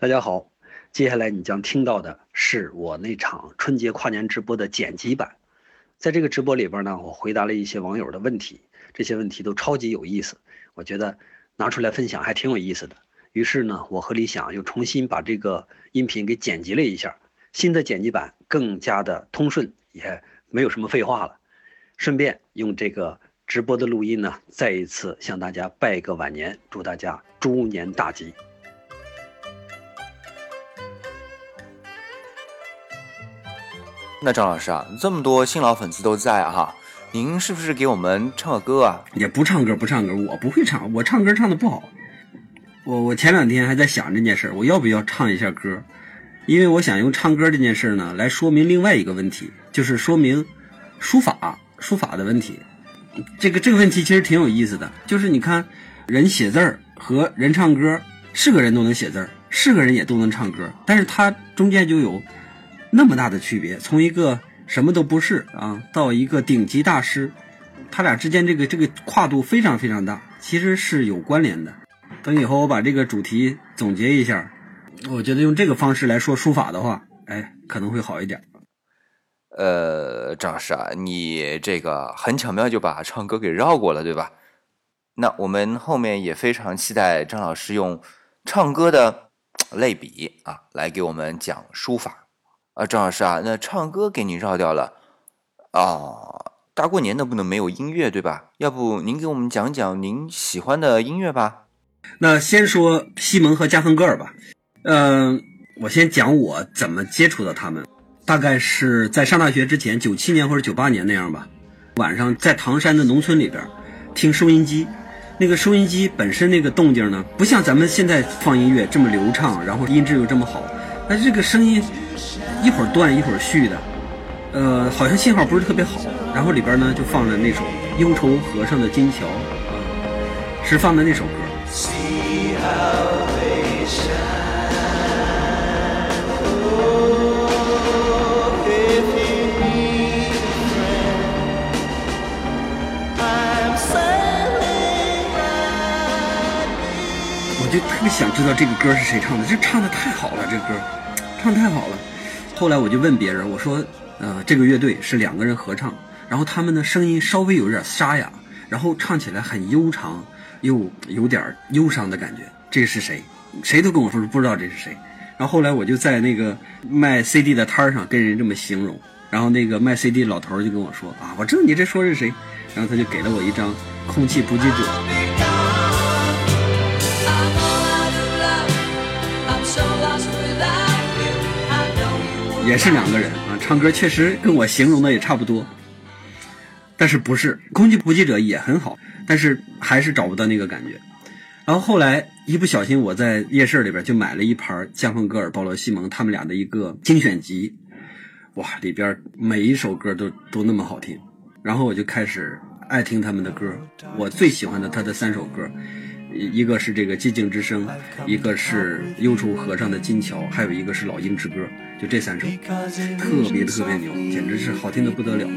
大家好，接下来你将听到的是我那场春节跨年直播的剪辑版。在这个直播里边呢，我回答了一些网友的问题，这些问题都超级有意思，我觉得拿出来分享还挺有意思的。于是呢，我和李想又重新把这个音频给剪辑了一下，新的剪辑版更加的通顺，也没有什么废话了。顺便用这个直播的录音呢，再一次向大家拜个晚年，祝大家猪年大吉。那张老师啊，这么多新老粉丝都在哈，您是不是给我们唱个歌啊？也不唱歌，不唱歌，我不会唱，我唱歌唱的不好。我我前两天还在想这件事儿，我要不要唱一下歌？因为我想用唱歌这件事呢，来说明另外一个问题，就是说明书法书法的问题。这个这个问题其实挺有意思的，就是你看人写字儿和人唱歌，是个人都能写字儿，是个人也都能唱歌，但是他中间就有。那么大的区别，从一个什么都不是啊，到一个顶级大师，他俩之间这个这个跨度非常非常大，其实是有关联的。等以后我把这个主题总结一下，我觉得用这个方式来说书法的话，哎，可能会好一点。呃，张老师啊，你这个很巧妙就把唱歌给绕过了，对吧？那我们后面也非常期待张老师用唱歌的类比啊，来给我们讲书法。啊，张老师啊，那唱歌给您绕掉了，啊，大过年的不能没有音乐对吧？要不您给我们讲讲您喜欢的音乐吧？那先说西蒙和加芬格尔吧。嗯，我先讲我怎么接触的他们，大概是在上大学之前，九七年或者九八年那样吧。晚上在唐山的农村里边听收音机，那个收音机本身那个动静呢，不像咱们现在放音乐这么流畅，然后音质又这么好，哎这个声音。一会儿断一会儿续的，呃，好像信号不是特别好。然后里边呢就放了那首《忧愁河上的金桥》，啊，是放的那首歌。我就特别想知道这个歌是谁唱的，这唱的太好了，这歌唱太好了。后来我就问别人，我说，呃，这个乐队是两个人合唱，然后他们的声音稍微有点沙哑，然后唱起来很悠长，又有点忧伤的感觉。这是谁？谁都跟我说不知道这是谁。然后后来我就在那个卖 CD 的摊上跟人这么形容，然后那个卖 CD 老头就跟我说啊，我知道你这说是谁，然后他就给了我一张空气补给者。也是两个人啊，唱歌确实跟我形容的也差不多，但是不是空气补给者也很好，但是还是找不到那个感觉。然后后来一不小心，我在夜市里边就买了一盘加芬格尔、保罗西蒙他们俩的一个精选集，哇，里边每一首歌都都那么好听，然后我就开始爱听他们的歌。我最喜欢的他的三首歌。一个是这个寂静之声，一个是忧愁河上的金桥，还有一个是老鹰之歌，就这三首，特别特别牛，简直是好听的不得了。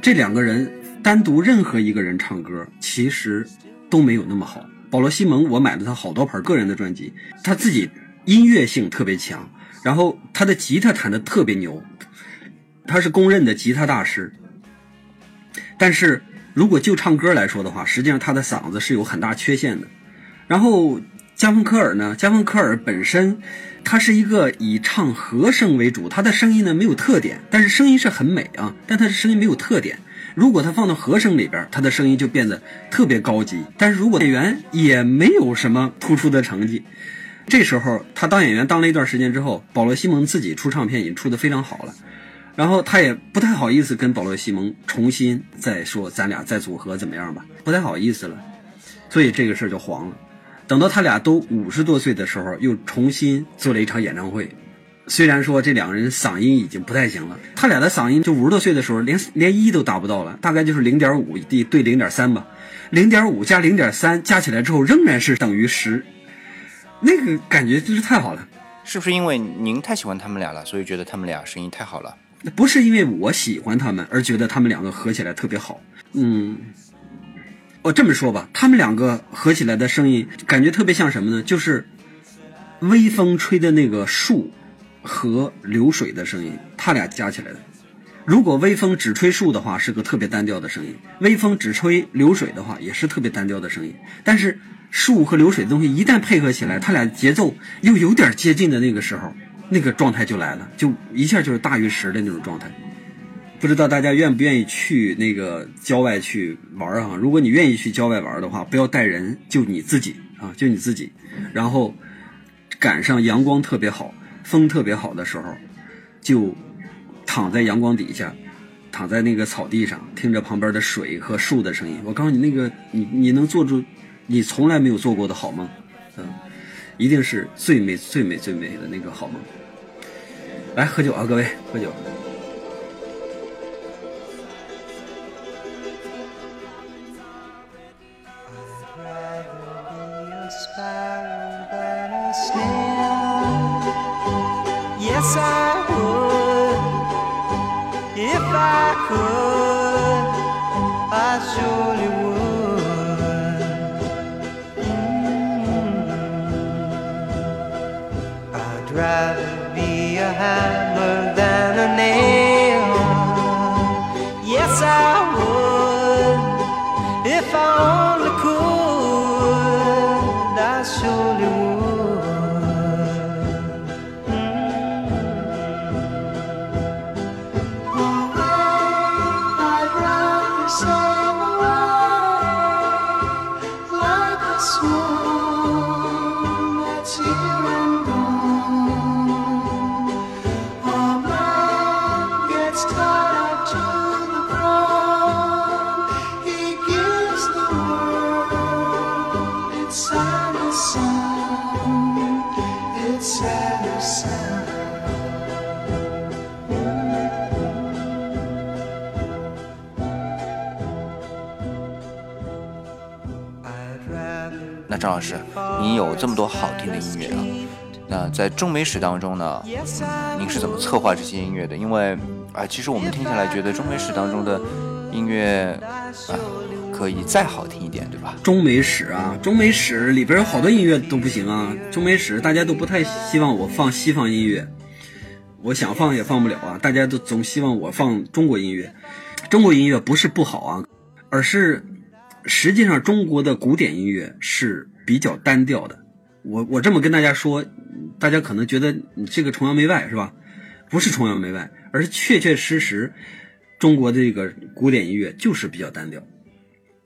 这两个人单独任何一个人唱歌，其实都没有那么好。保罗·西蒙，我买了他好多盘个人的专辑，他自己音乐性特别强。然后他的吉他弹的特别牛，他是公认的吉他大师。但是如果就唱歌来说的话，实际上他的嗓子是有很大缺陷的。然后加芬科尔呢，加芬科尔本身他是一个以唱和声为主，他的声音呢没有特点，但是声音是很美啊，但他的声音没有特点。如果他放到和声里边，他的声音就变得特别高级。但是如果演员也没有什么突出的成绩。这时候，他当演员当了一段时间之后，保罗·西蒙自己出唱片也出的非常好了，然后他也不太好意思跟保罗·西蒙重新再说咱俩再组合怎么样吧，不太好意思了，所以这个事儿就黄了。等到他俩都五十多岁的时候，又重新做了一场演唱会。虽然说这两个人嗓音已经不太行了，他俩的嗓音就五十多岁的时候连连一都达不到了，大概就是零点五对对零点三吧，零点五加零点三加起来之后仍然是等于十。那个感觉真是太好了，是不是因为您太喜欢他们俩了，所以觉得他们俩声音太好了？不是因为我喜欢他们而觉得他们两个合起来特别好。嗯，我这么说吧，他们两个合起来的声音感觉特别像什么呢？就是微风吹的那个树和流水的声音，他俩加起来的。如果微风只吹树的话，是个特别单调的声音；微风只吹流水的话，也是特别单调的声音。但是树和流水的东西一旦配合起来，它俩节奏又有点接近的那个时候，那个状态就来了，就一下就是大于十的那种状态。不知道大家愿不愿意去那个郊外去玩啊？如果你愿意去郊外玩的话，不要带人，就你自己啊，就你自己。然后赶上阳光特别好、风特别好的时候，就躺在阳光底下，躺在那个草地上，听着旁边的水和树的声音。我告诉你，那个你你能做出你从来没有做过的好梦，嗯，一定是最美最美最美的那个好梦。来喝酒啊，各位，喝酒。张老师，您有这么多好听的音乐啊，那在中美史当中呢，您是怎么策划这些音乐的？因为啊、其实我们听下来觉得中美史当中的音乐啊、可以再好听一点，对吧？中美史啊，中美史里边有好多音乐都不行啊。中美史大家都不太希望我放西方音乐，我想放也放不了啊。大家都总希望我放中国音乐，中国音乐不是不好啊，而是实际上中国的古典音乐是比较单调的。我我这么跟大家说，大家可能觉得你这个崇洋媚外是吧？不是崇洋媚外，而是确确实实中国的这个古典音乐就是比较单调。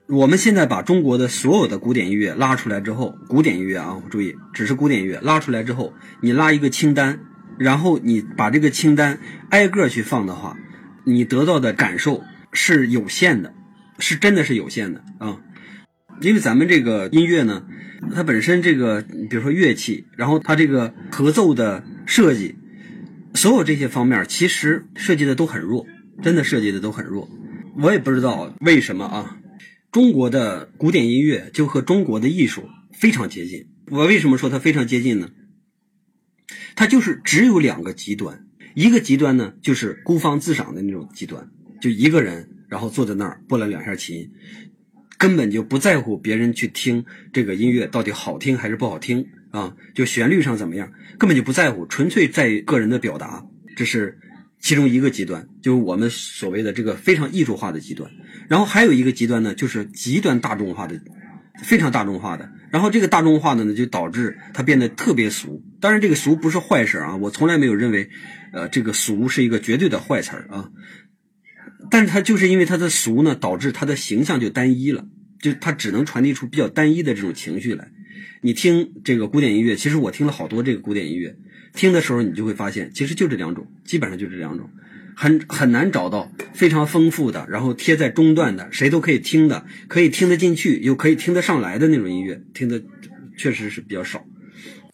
我们现在把中国的所有的古典音乐拉出来之后，古典音乐啊，注意，只是古典音乐拉出来之后，你拉一个清单，然后你把这个清单挨个去放的话，你得到的感受是有限的，是真的是有限的啊。因为咱们这个音乐呢，它本身这个，比如说乐器，然后它这个合奏的设计，所有这些方面其实设计的都很弱，真的设计的都很弱。我也不知道为什么啊。中国的古典音乐就和中国的艺术非常接近。我为什么说它非常接近呢？它就是只有两个极端，一个极端呢就是孤芳自赏的那种极端，就一个人然后坐在那儿拨了两下琴，根本就不在乎别人去听这个音乐到底好听还是不好听啊，就旋律上怎么样，根本就不在乎，纯粹在于个人的表达，这是其中一个极端，就是我们所谓的这个非常艺术化的极端。然后还有一个极端呢，就是极端大众化的，非常大众化的。然后这个大众化的呢，就导致它变得特别俗。当然，这个俗不是坏事啊，我从来没有认为，呃，这个俗是一个绝对的坏词儿啊。但是它就是因为它的俗呢，导致它的形象就单一了，就它只能传递出比较单一的这种情绪来。你听这个古典音乐，其实我听了好多这个古典音乐，听的时候你就会发现，其实就这两种，基本上就这两种。很很难找到非常丰富的，然后贴在中段的，谁都可以听的，可以听得进去，又可以听得上来的那种音乐，听的确实是比较少。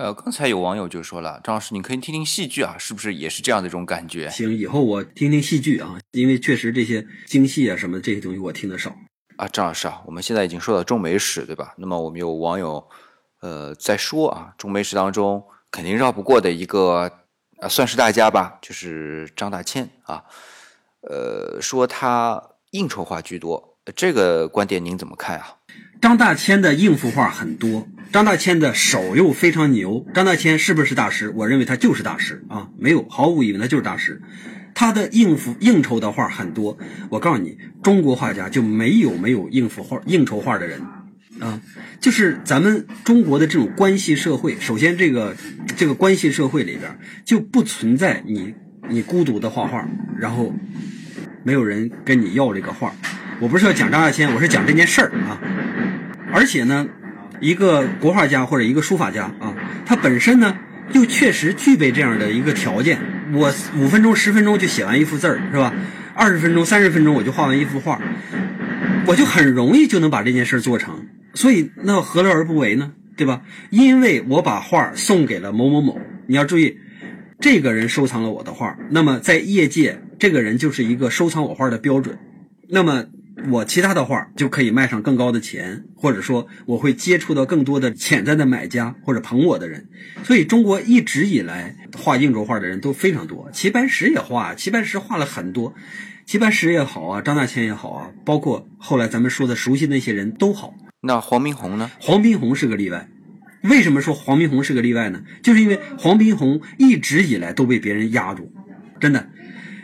呃，刚才有网友就说了，张老师，你可以听听戏剧啊，是不是也是这样的一种感觉？行，以后我听听戏剧啊，因为确实这些京戏啊什么这些东西我听得少。啊，张老师啊，我们现在已经说到中美史，对吧？那么我们有网友，呃，在说啊，中美史当中肯定绕不过的一个啊，算是大家吧，就是张大千啊，呃，说他应酬话居多，这个观点您怎么看啊？张大千的应付话很多，张大千的手又非常牛。张大千是不是大师？我认为他就是大师啊，没有毫无疑问，他就是大师。他的应付应酬的画很多，我告诉你，中国画家就没有没有应付画应酬画的人啊，就是咱们中国的这种关系社会，首先这个这个关系社会里边就不存在你你孤独的画画，然后没有人跟你要这个画。我不是要讲张大千，我是讲这件事儿啊。而且呢，一个国画家或者一个书法家啊，他本身呢又确实具备这样的一个条件。我五分钟、十分钟就写完一幅字儿，是吧？二十分钟、三十分钟我就画完一幅画，我就很容易就能把这件事儿做成。所以那何乐而不为呢？对吧？因为我把画送给了某某某，你要注意，这个人收藏了我的画，那么在业界，这个人就是一个收藏我画的标准。那么我其他的画就可以卖上更高的钱，或者说我会接触到更多的潜在的买家或者捧我的人。所以中国一直以来画硬轴画的人都非常多，齐白石也画，齐白石画了很多，齐白石也好啊，张大千也好啊，包括后来咱们说的熟悉那些人都好。那黄宾虹呢？黄宾虹是个例外。为什么说黄宾虹是个例外呢？就是因为黄宾虹一直以来都被别人压住，真的，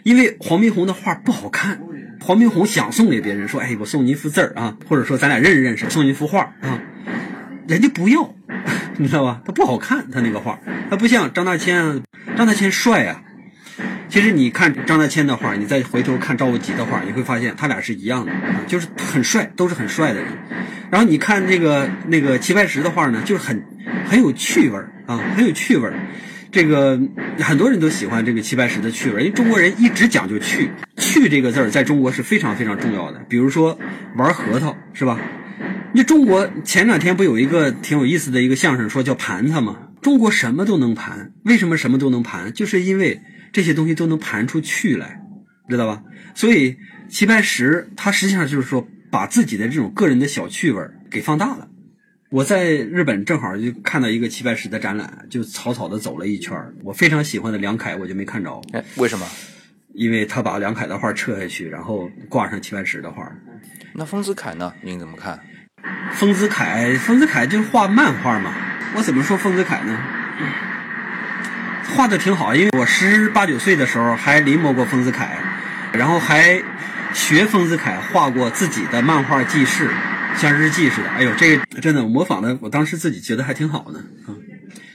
因为黄宾虹的画不好看。黄宾虹想送给别人说：“哎，我送你一幅字儿啊，或者说咱俩认识认识，送你一幅画啊。”人家不要，你知道吧？他不好看，他那个画，他不像张大千，张大千帅啊。其实你看张大千的画，你再回头看赵无极的画，你会发现他俩是一样的，就是很帅，都是很帅的人。然后你看这个那个齐白石的画呢，就是很很有趣味儿啊，很有趣味儿。这个很多人都喜欢这个齐白石的趣味，因为中国人一直讲究趣，趣这个字儿在中国是非常非常重要的。比如说玩核桃，是吧？你中国前两天不有一个挺有意思的一个相声，说叫盘它吗？中国什么都能盘，为什么什么都能盘？就是因为这些东西都能盘出趣来，知道吧？所以齐白石他实际上就是说把自己的这种个人的小趣味给放大了。我在日本正好就看到一个齐白石的展览，就草草的走了一圈。我非常喜欢的梁凯我就没看着，哎，为什么？因为他把梁凯的画撤下去，然后挂上齐白石的画。那丰子恺呢？您怎么看？丰子恺，丰子恺就是画漫画嘛。我怎么说丰子恺呢？画的挺好，因为我十八九岁的时候还临摹过丰子恺，然后还学丰子恺画过自己的漫画记事，像日记似的。哎呦，这个真的我模仿的，我当时自己觉得还挺好的。啊，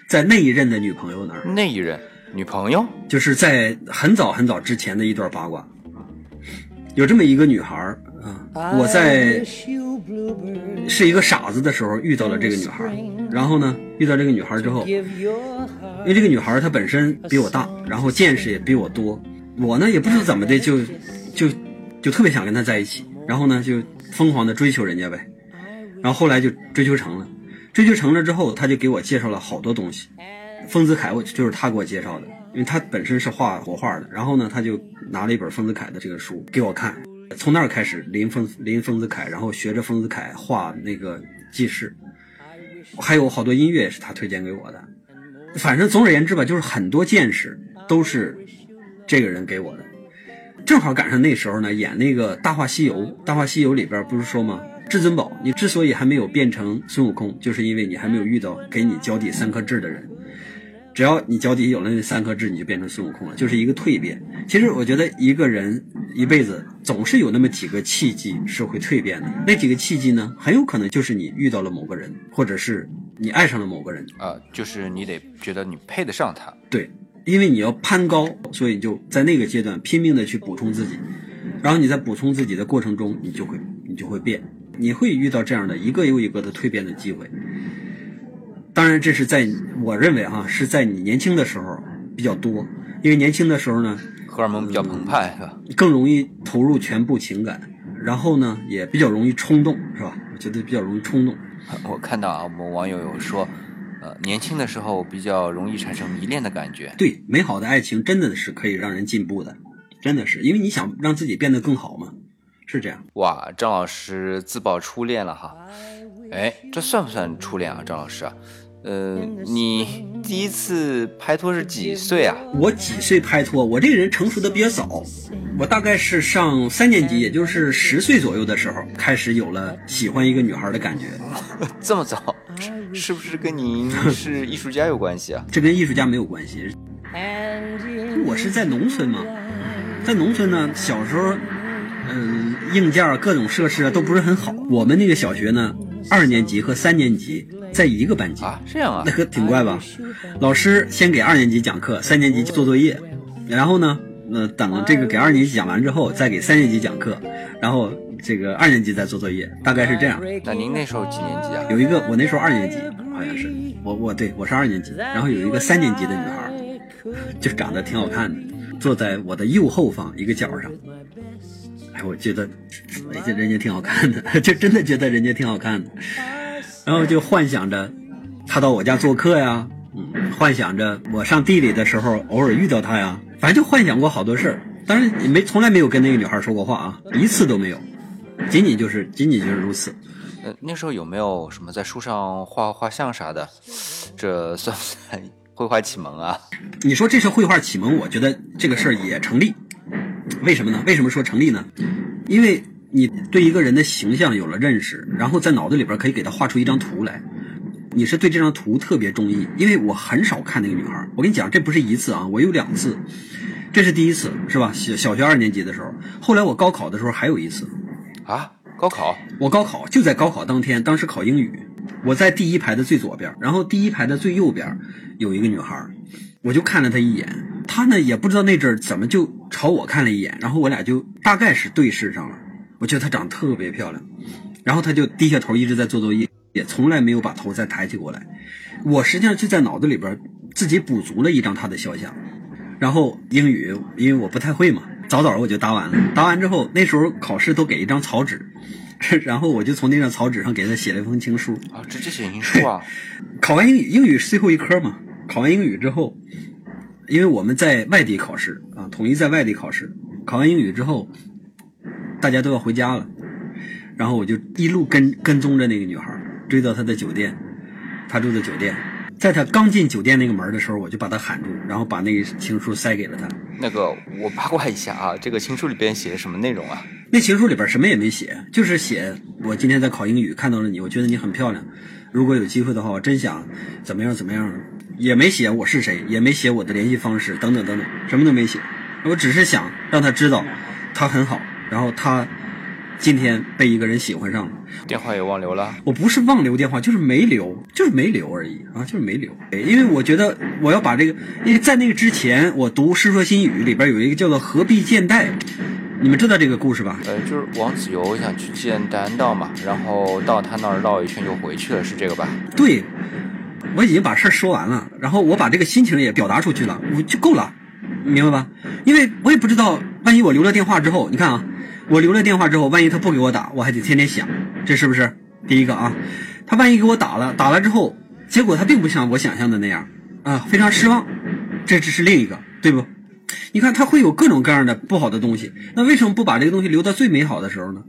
在那一任的女朋友那儿，那一任女朋友就是在很早很早之前的一段八卦，有这么一个女孩儿啊，我在是一个傻子的时候遇到了这个女孩儿，然后呢，遇到这个女孩儿之后，因为这个女孩儿她本身比我大，然后见识也比我多，我呢也不知道怎么的就就就特别想跟她在一起，然后呢就疯狂的追求人家呗，然后后来就追求成了，追求成了之后，他就给我介绍了好多东西。丰子恺，我就是他给我介绍的，因为他本身是画国画的，然后呢，他就拿了一本丰子恺的这个书给我看，从那儿开始临丰临丰子恺，然后学着丰子恺画那个记事，还有好多音乐也是他推荐给我的，反正总而言之吧，就是很多见识都是这个人给我的，正好赶上那时候呢，演那个《大话西游》，《大话西游》里边不是说吗？至尊宝，你之所以还没有变成孙悟空，就是因为你还没有遇到给你脚底三颗痣的人。只要你脚底有了那三颗痣，你就变成孙悟空了，就是一个蜕变。其实我觉得一个人一辈子总是有那么几个契机是会蜕变的，那几个契机呢，很有可能就是你遇到了某个人，或者是你爱上了某个人。啊、就是你得觉得你配得上他。对，因为你要攀高，所以你就在那个阶段拼命的去补充自己，然后你在补充自己的过程中，你就会你就会变，你会遇到这样的一个又一个的蜕变的机会。当然，这是在我认为哈、是在你年轻的时候比较多，因为年轻的时候呢，荷尔蒙比较澎湃，是吧？更容易投入全部情感，然后呢，也比较容易冲动，是吧？我觉得比较容易冲动。我看到啊，我们网友有说，呃，年轻的时候比较容易产生迷恋的感觉。对，美好的爱情真的是可以让人进步的，真的是，因为你想让自己变得更好嘛，是这样。哇，张老师自曝初恋了哈，哎，这算不算初恋啊，张老师啊？呃，你第一次拍拖是几岁啊？我几岁拍拖？我这个人成熟的比较早，我大概是上三年级，也就是十岁左右的时候，开始有了喜欢一个女孩的感觉。这么早，是是不是跟您 是艺术家有关系啊？这跟艺术家没有关系。我是在农村嘛，在农村呢，小时候，嗯、硬件各种设施啊都不是很好。我们那个小学呢，二年级和三年级在一个班级，啊，这样啊那，可挺怪吧？老师先给二年级讲课，三年级做作业，然后呢，呃，等这个给二年级讲完之后，再给三年级讲课，然后这个二年级再做作业，大概是这样。那您那时候几年级啊？有一个我那时候二年级，好像是我我对我是二年级，然后有一个三年级的女孩，就长得挺好看的，坐在我的右后方一个角上。哎，我觉得，哎，这人家挺好看的，就真的觉得人家挺好看的，然后就幻想着他到我家做客呀，嗯，幻想着我上地里的时候偶尔遇到他呀，反正就幻想过好多事儿。当然也没从来没有跟那个女孩说过话啊，一次都没有，仅仅就是仅仅就是如此。呃，那时候有没有什么在书上画画像啥的？这算不算 绘画启蒙啊？你说这是绘画启蒙，我觉得这个事儿也成立。为什么呢？为什么说成立呢？因为你对一个人的形象有了认识，然后在脑子里边可以给他画出一张图来。你是对这张图特别中意，因为我很少看那个女孩。我跟你讲，这不是一次啊，我有两次，这是第一次，是吧？小小学二年级的时候，后来我高考的时候还有一次。啊，高考我高考就在高考当天，当时考英语，我在第一排的最左边，然后第一排的最右边有一个女孩，我就看了他一眼，他呢也不知道那阵儿怎么就朝我看了一眼，然后我俩就大概是对视上了。我觉得她长得特别漂亮，然后她就低下头一直在做作业，也从来没有把头再抬起过来。我实际上就在脑子里边自己补足了一张她的肖像，然后英语因为我不太会嘛，早早我就答完了。答完之后，那时候考试都给一张草纸，然后我就从那张草纸上给他写了一封情书。啊，直接写情书啊？考完英语，英语是最后一科嘛。考完英语之后，因为我们在外地考试啊，统一在外地考试。考完英语之后，大家都要回家了，然后我就一路跟跟踪着那个女孩，追到她的酒店，她住的酒店。在她刚进酒店那个门的时候，我就把她喊住，然后把那个情书塞给了她。那个我八卦一下啊，这个情书里边写的什么内容啊？那情书里边什么也没写，就是写我今天在考英语看到了你，我觉得你很漂亮，如果有机会的话，我真想怎么样怎么样，也没写我是谁，也没写我的联系方式等等等等，什么都没写，我只是想让他知道他很好，然后他今天被一个人喜欢上了，电话也忘留了。我不是忘留电话，就是没留，就是没留而已啊，就是没留。因为我觉得我要把这个，因为在那个之前，我读《世说新语》里边有一个叫做“何必见戴”，你们知道这个故事吧？呃，就是王子猷想去见戴安道嘛，然后到他那儿绕一圈就回去了，是这个吧？对，我已经把事儿说完了，然后我把这个心情也表达出去了，我就够了，明白吧？因为我也不知道，万一我留了电话之后，你看啊，我留了电话之后，万一他不给我打，我还得天天想，这是不是？第一个啊，他万一给我打了，打了之后，结果他并不像我想象的那样啊，非常失望，这只是另一个，对不？你看他会有各种各样的不好的东西，那为什么不把这个东西留到最美好的时候呢？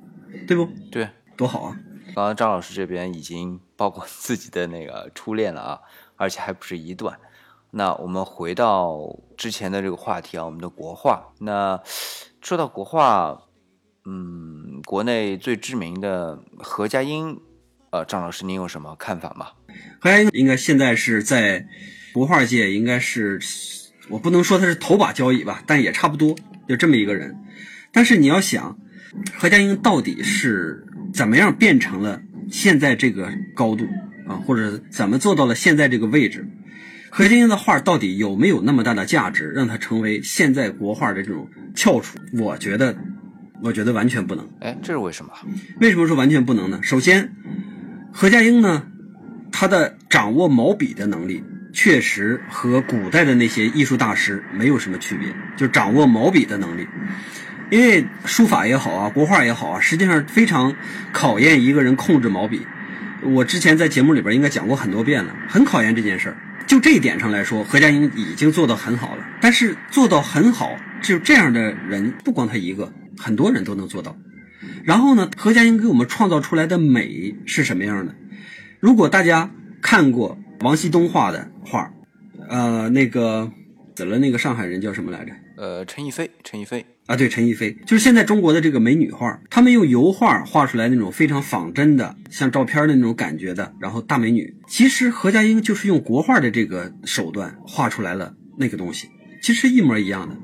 对不？对，多好啊！刚刚张老师这边已经包括 自己的那个初恋了啊，而且还不是一段。那我们回到之前的这个话题啊，我们的国画。那说到国画，嗯，国内最知名的何家英，呃，张老师您有什么看法吗？何家英应该现在是在国画界，应该是我不能说他是头把交椅吧，但也差不多，就这么一个人。但是你要想，何家英到底是怎么样变成了现在这个高度啊，或者怎么做到了现在这个位置？何家英的画到底有没有那么大的价值，让它成为现在国画的这种翘楚？我觉得，我觉得完全不能。哎，这是为什么？为什么说完全不能呢？首先，何家英呢，他的掌握毛笔的能力确实和古代的那些艺术大师没有什么区别，就掌握毛笔的能力。因为书法也好啊，国画也好啊，实际上非常考验一个人控制毛笔。我之前在节目里边应该讲过很多遍了，很考验这件事儿。就这一点上来说，何家英已经做到很好了。但是做到很好，就这样的人不光他一个，很多人都能做到。然后呢，何家英给我们创造出来的美是什么样的？如果大家看过王熙东画的画，呃，那个死了那个上海人叫什么来着？呃，陈逸飞，陈逸飞，啊，对，陈逸飞，就是现在中国的这个美女画，他们用油画画出来那种非常仿真的，像照片的那种感觉的，然后大美女。其实何家英就是用国画的这个手段画出来了那个东西，其实一模一样的。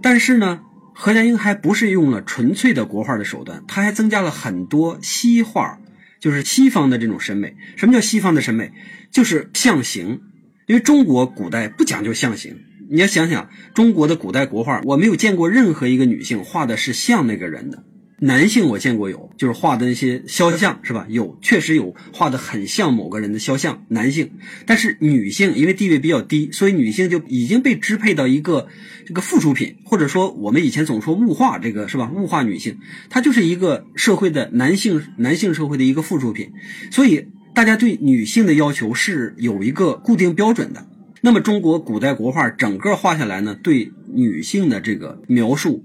但是呢，何家英还不是用了纯粹的国画的手段，他还增加了很多西画，就是西方的这种审美。什么叫西方的审美？就是象形，因为中国古代不讲究象形。你要想想中国的古代国画，我没有见过任何一个女性画的是像那个人的。男性我见过有，就是画的那些肖像是吧？有，确实有画的很像某个人的肖像，男性。但是女性因为地位比较低，所以女性就已经被支配到一个这个附属品，或者说我们以前总说物化这个是吧？物化女性，她就是一个社会的男性男性社会的一个附属品。所以大家对女性的要求是有一个固定标准的。那么中国古代国画整个画下来呢，对女性的这个描述。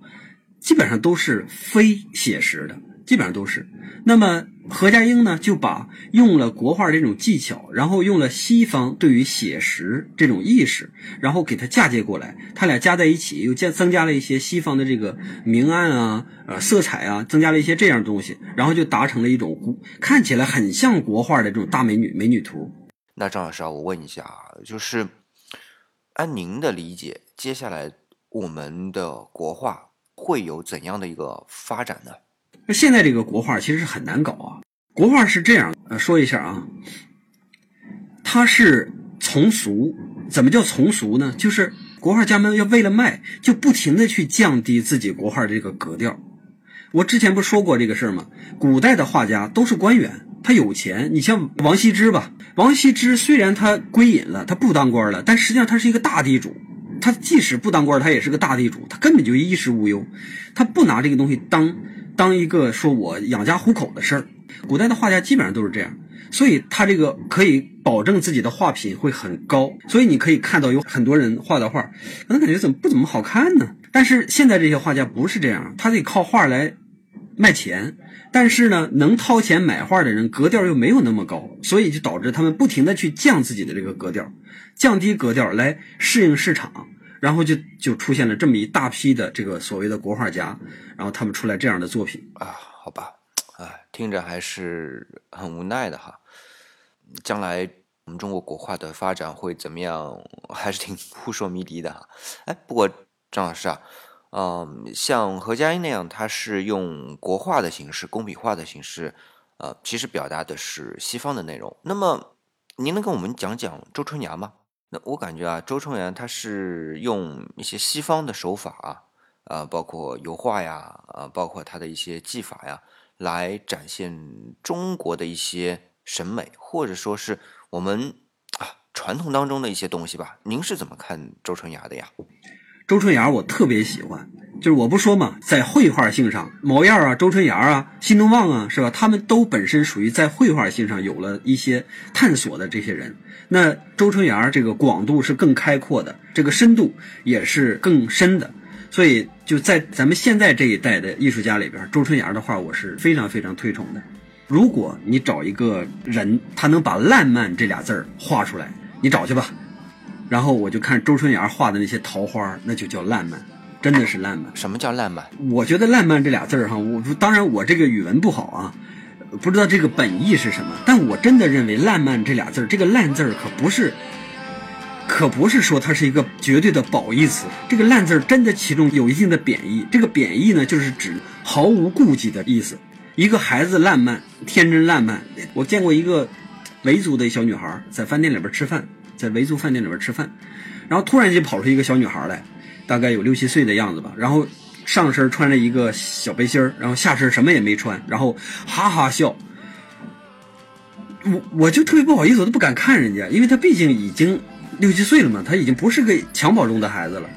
基本上都是非写实的，基本上都是。那么何家英呢，就把用了国画这种技巧，然后用了西方对于写实这种意识，然后给它嫁接过来，他俩加在一起，又加增加了一些西方的这个明暗啊、呃色彩啊，增加了一些这样东西，然后就达成了一种看起来很像国画的这种大美女美女图。那张老师啊，我问一下啊，就是按您的理解，接下来我们的国画会有怎样的一个发展呢？那现在这个国画其实是很难搞啊。国画是这样，呃，说一下啊，它是从俗。怎么叫从俗呢？就是国画家们要为了卖，就不停的去降低自己国画的这个格调。我之前不是说过这个事儿吗？古代的画家都是官员，他有钱。你像王羲之吧，王羲之虽然他归隐了，他不当官了，但实际上他是一个大地主。他即使不当官，他也是个大地主，他根本就衣食无忧，他不拿这个东西当当一个说我养家糊口的事儿。古代的画家基本上都是这样，所以他这个可以保证自己的画品会很高。所以你可以看到有很多人画的画，可能感觉怎么不怎么好看呢？但是现在这些画家不是这样，他得靠画来卖钱。但是呢，能掏钱买画的人格调又没有那么高，所以就导致他们不停的去降自己的这个格调，降低格调来适应市场，然后就就出现了这么一大批的这个所谓的国画家，然后他们出来这样的作品。啊，好吧，啊，听着还是很无奈的哈。将来我们中国国画的发展会怎么样，还是挺扑朔迷离的哈。哎，不过张老师啊。嗯，像何家英那样，他是用国画的形式、工笔画的形式，呃，其实表达的是西方的内容。那么，您能跟我们讲讲周春芽吗？那我感觉啊，周春芽他是用一些西方的手法啊，呃，包括油画呀，呃，包括他的一些技法呀，来展现中国的一些审美，或者说是我们啊传统当中的一些东西吧。您是怎么看周春芽的呀？周春芽我特别喜欢，就是我不说嘛，在绘画性上，毛燕啊、周春芽啊、新东旺啊，是吧？他们都本身属于在绘画性上有了一些探索的这些人。那周春芽这个广度是更开阔的，这个深度也是更深的。所以就在咱们现在这一代的艺术家里边，周春芽的画我是非常非常推崇的。如果你找一个人，他能把烂漫这俩字儿画出来，你找去吧。然后我就看周春芽画的那些桃花，那就叫烂漫，真的是烂漫。什么叫烂漫？我觉得烂漫这俩字儿哈，我当然我这个语文不好啊，不知道这个本意是什么，但我真的认为烂漫这俩字儿，这个烂字儿可不是，可不是说它是一个绝对的褒义词。这个烂字儿真的其中有一定的贬义，这个贬义呢就是指毫无顾忌的意思。一个孩子烂漫，天真烂漫。我见过一个维族的小女孩在饭店里边吃饭。在维族饭店里边吃饭，然后突然间跑出一个小女孩来，大概有六七岁的样子吧。然后上身穿着一个小背心儿，然后下身什么也没穿，然后哈哈笑。我我就特别不好意思，我都不敢看人家，因为他毕竟已经六七岁了嘛，他已经不是个襁褓中的孩子了。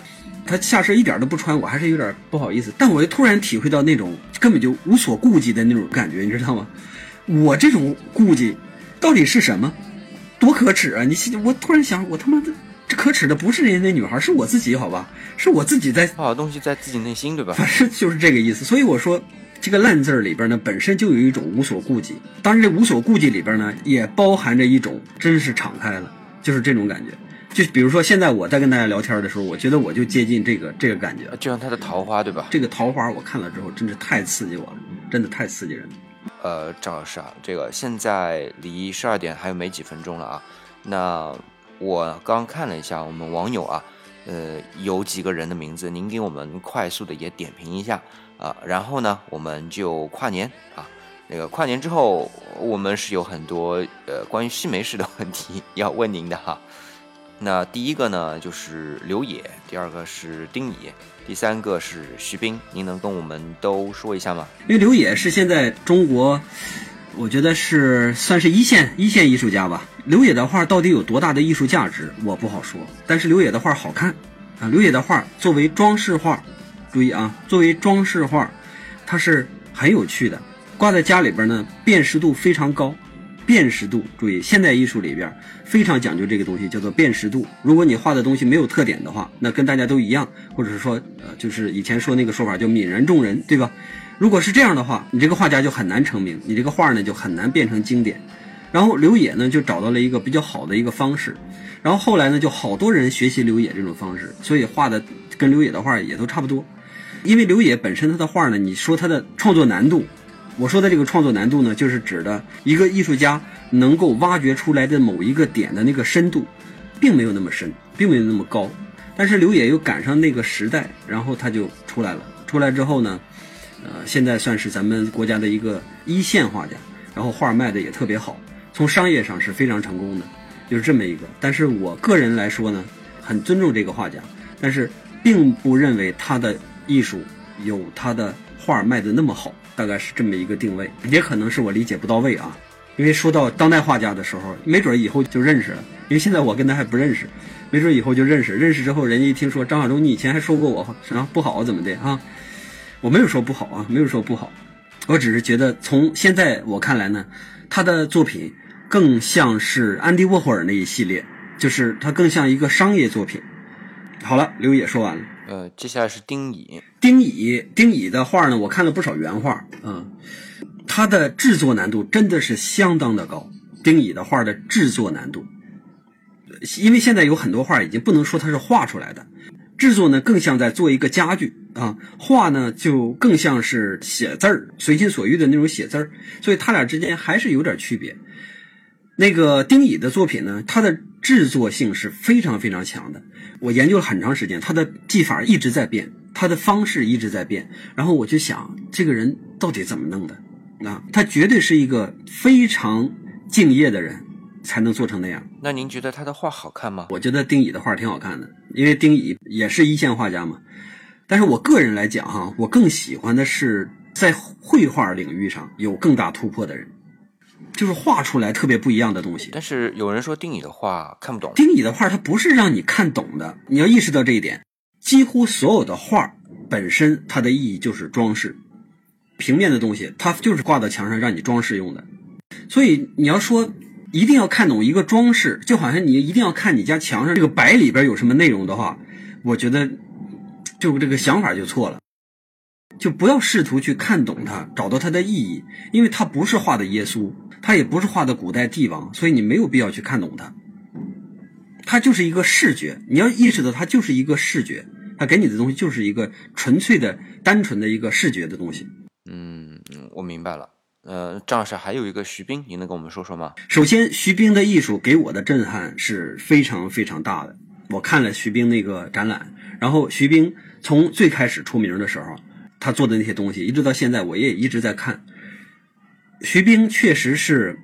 他下身一点都不穿，我还是有点不好意思。但我又突然体会到那种根本就无所顾忌的那种感觉，你知道吗？我这种顾忌到底是什么？多可耻啊！你我突然想，我他妈的这可耻的不是人家那女孩，是我自己，好吧？是我自己在好东西在自己内心，对吧？反正就是这个意思。所以我说，这个烂字儿里边呢，本身就有一种无所顾忌。当然，这无所顾忌里边呢，也包含着一种真是敞开了，就是这种感觉。就比如说现在我在跟大家聊天的时候，我觉得我就接近这个这个感觉。就像他的桃花，对吧？这个桃花我看了之后，真是太刺激我了，真的太刺激人了。呃，张老师啊，这个现在离十二点还有没几分钟了啊。那我刚看了一下我们网友啊，呃，有几个人的名字，您给我们快速的也点评一下啊。然后呢，我们就跨年啊，那个跨年之后，我们是有很多呃关于西梅市的问题要问您的哈。那第一个呢就是刘野，第二个是丁乙，第三个是徐冰，您能跟我们都说一下吗？因为刘野是现在中国，我觉得是算是一线一线艺术家吧。刘野的画到底有多大的艺术价值，我不好说。但是刘野的画好看啊，刘野的画作为装饰画，注意啊，作为装饰画，它是很有趣的。挂在家里边呢，辨识度非常高。辨识度，注意，现代艺术里边非常讲究这个东西，叫做辨识度。如果你画的东西没有特点的话，那跟大家都一样，或者是说，呃，就是以前说那个说法叫泯然众人，对吧？如果是这样的话，你这个画家就很难成名，你这个画呢就很难变成经典。然后刘野呢就找到了一个比较好的一个方式，然后后来呢就好多人学习刘野这种方式，所以画的跟刘野的画也都差不多。因为刘野本身他的画呢，你说他的创作难度。我说的这个创作难度呢，就是指的一个艺术家能够挖掘出来的某一个点的那个深度，并没有那么深，并没有那么高。但是刘野又赶上那个时代，然后他就出来了。出来之后呢，呃，现在算是咱们国家的一个一线画家，然后画卖的也特别好，从商业上是非常成功的，就是这么一个。但是我个人来说呢，很尊重这个画家，但是并不认为他的艺术有他的画卖的那么好。大概是这么一个定位，也可能是我理解不到位啊。因为说到当代画家的时候，没准以后就认识了。因为现在我跟他还不认识，没准以后就认识。认识之后，人家一听说张小忠，你以前还说过我啊不好怎么的啊？我没有说不好啊，没有说不好，我只是觉得从现在我看来呢，他的作品更像是安迪沃霍尔那一系列，就是他更像一个商业作品。好了，刘野说完了。呃，接下来是丁乙，丁乙，丁乙的画呢，我看了不少原画，嗯，他的制作难度真的是相当的高。丁乙的画的制作难度，因为现在有很多画已经不能说它是画出来的，制作呢更像在做一个家具啊，画呢就更像是写字儿，随心所欲的那种写字儿，所以他俩之间还是有点区别。那个丁乙的作品呢，他的制作性是非常非常强的。我研究了很长时间，他的技法一直在变，他的方式一直在变。然后我就想，这个人到底怎么弄的？啊，他绝对是一个非常敬业的人，才能做成那样。那您觉得他的画好看吗？我觉得丁乙的画挺好看的，因为丁乙也是一线画家嘛。但是我个人来讲哈，我更喜欢的是在绘画领域上有更大突破的人。就是画出来特别不一样的东西。但是有人说丁乙的画看不懂，丁乙的画它不是让你看懂的，你要意识到这一点。几乎所有的画本身它的意义就是装饰，平面的东西它就是挂到墙上让你装饰用的。所以你要说一定要看懂一个装饰，就好像你一定要看你家墙上这个白里边有什么内容的话，我觉得就这个想法就错了。就不要试图去看懂它，找到它的意义，因为它不是画的耶稣。他也不是画的古代帝王，所以你没有必要去看懂他。他就是一个视觉，你要意识到他就是一个视觉，他给你的东西就是一个纯粹的、单纯的一个视觉的东西。嗯，我明白了。呃，张老师还有一个徐冰，您能跟我们说说吗？首先，徐冰的艺术给我的震撼是非常非常大的。我看了徐冰那个展览，然后徐冰从最开始出名的时候，他做的那些东西，一直到现在，我也一直在看。徐冰确实是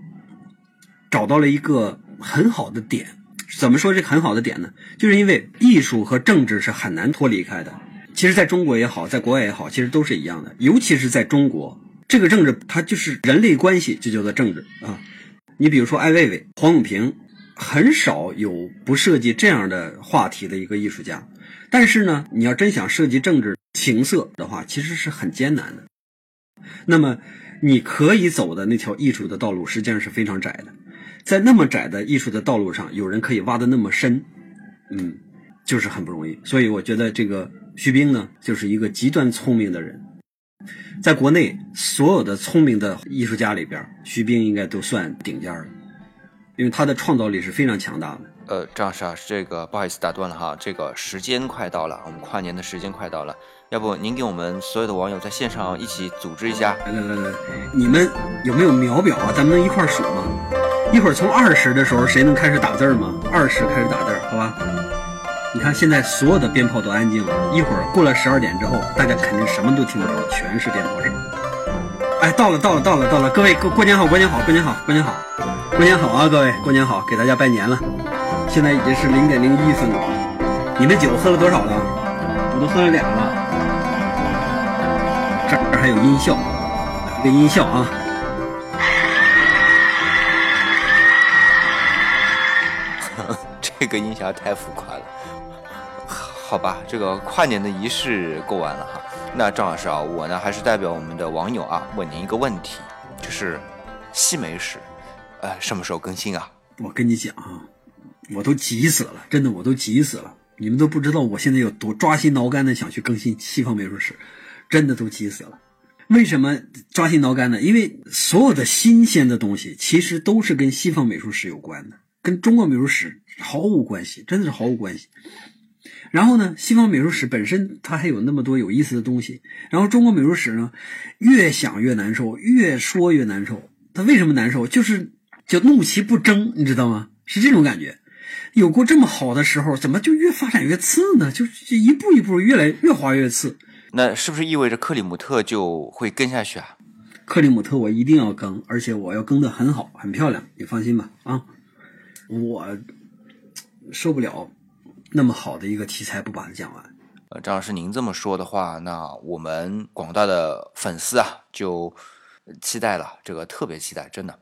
找到了一个很好的点。怎么说这个很好的点呢？就是因为艺术和政治是很难脱离开的。其实，在中国也好，在国外也好，其实都是一样的。尤其是在中国，这个政治它就是人类关系，就叫做政治啊。你比如说艾未未、黄永平，很少有不涉及这样的话题的一个艺术家。但是呢，你要真想涉及政治情色的话，其实是很艰难的。那么。你可以走的那条艺术的道路实际上是非常窄的，在那么窄的艺术的道路上，有人可以挖的那么深，嗯，就是很不容易。所以我觉得这个徐冰呢，就是一个极端聪明的人，在国内所有的聪明的艺术家里边，徐冰应该都算顶尖的，因为他的创造力是非常强大的。呃，张老师啊，这个不好意思打断了哈，这个时间快到了，我们跨年的时间快到了，要不您给我们所有的网友在线上一起组织一下？来来来来，你们有没有秒表啊？咱们能一块儿数吗？一会儿从二十的时候，谁能开始打字吗？二十开始打字，好吧？你看现在所有的鞭炮都安静了，一会儿过了十二点之后，大家肯定什么都听不着，全是鞭炮声。哎，到了到了到了到了，各位过过年好，过年好，过年好，过年好，过年好啊，各位过年好，给大家拜年了。现在已经是零点零一分了，你们酒喝了多少了？我都喝了俩了。这儿还有音效，来个音效啊。这个音效太浮夸了。好吧，这个跨年的仪式过完了哈。那张老师啊，我呢还是代表我们的网友啊，问您一个问题，就是西美史，呃，什么时候更新啊？我跟你讲啊，我都急死了，真的我都急死了。你们都不知道我现在有多抓心挠肝的想去更新西方美术史，真的都急死了。为什么抓心挠肝呢？因为所有的新鲜的东西其实都是跟西方美术史有关的，跟中国美术史毫无关系，真的是毫无关系。然后呢，西方美术史本身它还有那么多有意思的东西，然后中国美术史呢，越想越难受，越说越难受。它为什么难受？就是就怒其不争，你知道吗？是这种感觉。有过这么好的时候，怎么就越发展越次呢？就一步一步越来越滑越次。那是不是意味着克里姆特就会跟下去啊？克里姆特我一定要更，而且我要更得很好，很漂亮，你放心吧啊！我受不了那么好的一个题材不把它讲完。呃，张老师您这么说的话，那我们广大的粉丝啊就期待了，这个特别期待，真的。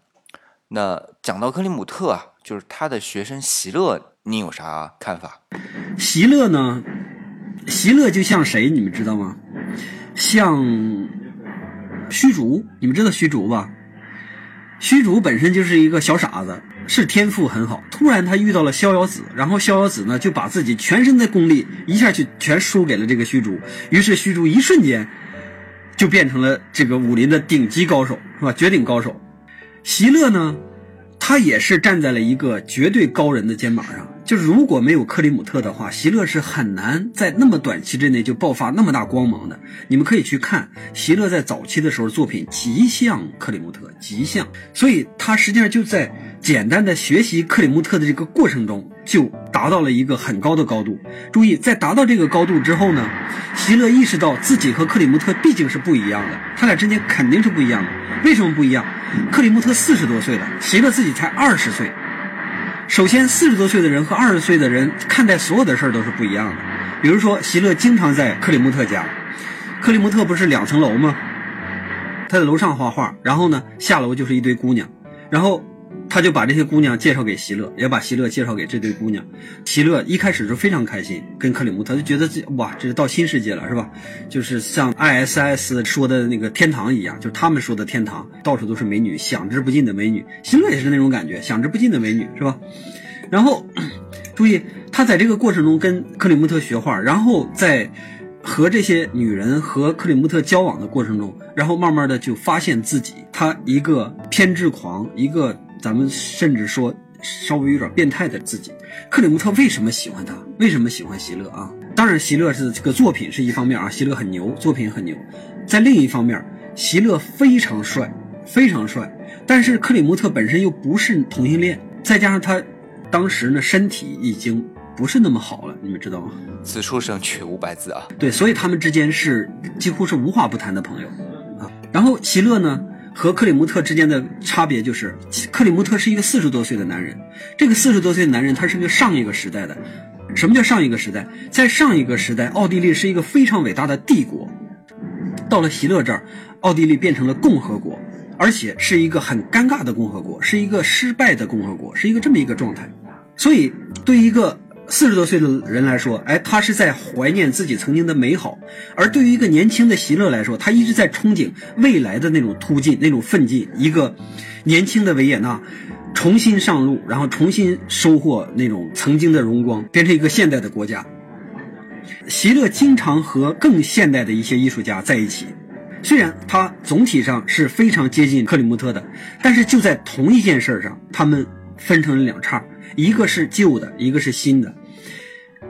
那讲到克里姆特啊，就是他的学生席勒，你有啥看法？席勒呢？席勒就像谁，你们知道吗？像虚竹，你们知道虚竹吧？虚竹本身就是一个小傻子，是天赋很好。突然他遇到了逍遥子，然后逍遥子呢就把自己全身的功力一下就全输给了这个虚竹，于是虚竹一瞬间就变成了这个武林的顶级高手，是吧？绝顶高手。席勒呢，他也是站在了一个绝对高人的肩膀上。就是如果没有克里姆特的话，席勒是很难在那么短期之内就爆发那么大光芒的。你们可以去看席勒在早期的时候作品极像克里姆特，极像，所以他实际上就在简单的学习克里姆特的这个过程中，就达到了一个很高的高度。注意，在达到这个高度之后呢，席勒意识到自己和克里姆特毕竟是不一样的，他俩之间肯定是不一样的。为什么不一样？克里姆特四十多岁了，席勒自己才二十岁。首先，四十多岁的人和二十岁的人看待所有的事儿都是不一样的。比如说，席勒经常在克里姆特家，克里姆特不是两层楼吗？他在楼上画画，然后呢，下楼就是一堆姑娘，然后他就把这些姑娘介绍给席勒，也把席勒介绍给这堆姑娘。席勒一开始是非常开心，跟克里姆特就觉得这哇，这是到新世界了，是吧？就是像 ISS 说的那个天堂一样，就是他们说的天堂，到处都是美女，享之不尽的美女。席勒也是那种感觉，享之不尽的美女，是吧？然后 注意，他在这个过程中跟克里姆特学画，然后在和这些女人和克里姆特交往的过程中，然后慢慢的就发现自己他一个偏执狂，一个咱们甚至说稍微有点变态的自己。克里姆特为什么喜欢他？为什么喜欢席勒啊？当然，席勒是这个作品是一方面啊，席勒很牛，作品很牛。在另一方面，席勒非常帅，非常帅。但是克里姆特本身又不是同性恋，再加上他当时呢身体已经不是那么好了，你们知道吗？此处省去五百字啊。对，所以他们之间是几乎是无话不谈的朋友啊。然后席勒呢和克里姆特之间的差别就是，克里姆特是一个四十多岁的男人，这个四十多岁的男人他是个上一个时代的。什么叫上一个时代？在上一个时代，奥地利是一个非常伟大的帝国，到了席勒这儿，奥地利变成了共和国，而且是一个很尴尬的共和国，是一个失败的共和国，是一个这么一个状态。所以，对一个四十多岁的人来说，哎，他是在怀念自己曾经的美好；而对于一个年轻的席勒来说，他一直在憧憬未来的那种突进、那种奋进。一个年轻的维也纳重新上路，然后重新收获那种曾经的荣光，变成一个现代的国家。席勒经常和更现代的一些艺术家在一起，虽然他总体上是非常接近克里姆特的，但是就在同一件事上，他们分成了两叉，一个是旧的，一个是新的。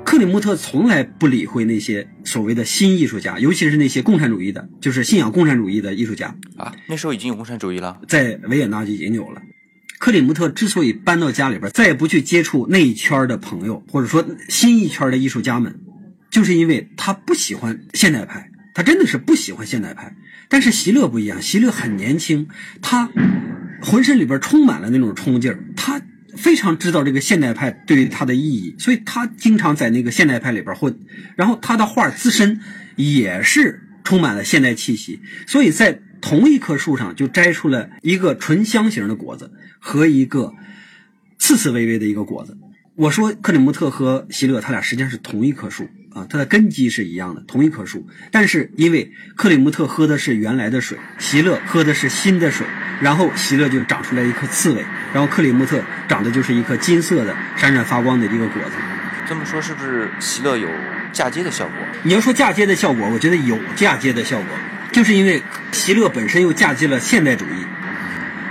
克里姆特从来不理会那些所谓的新艺术家，尤其是那些共产主义的，就是信仰共产主义的艺术家，啊，那时候已经有共产主义了。在维也纳就已经有了。克里姆特之所以搬到家里边，再也不去接触那一圈的朋友，或者说新一圈的艺术家们，就是因为他不喜欢现代派，他真的是不喜欢现代派。但是席勒不一样，席勒很年轻，他浑身里边充满了那种冲劲儿，他非常知道这个现代派对于他的意义，所以他经常在那个现代派里边混。然后他的画自身也是充满了现代气息，所以在同一棵树上就摘出了一个纯香型的果子和一个刺刺微微的一个果子。我说克里姆特和席勒他俩实际上是同一棵树啊，它的根基是一样的，同一棵树。但是因为克里姆特喝的是原来的水，席勒喝的是新的水，然后席勒就长出来一颗刺猬，然后克里姆特长的就是一颗金色的闪闪发光的一个果子。这么说是不是席勒有嫁接的效果？你要说嫁接的效果，我觉得有嫁接的效果，就是因为席勒本身又嫁接了现代主义。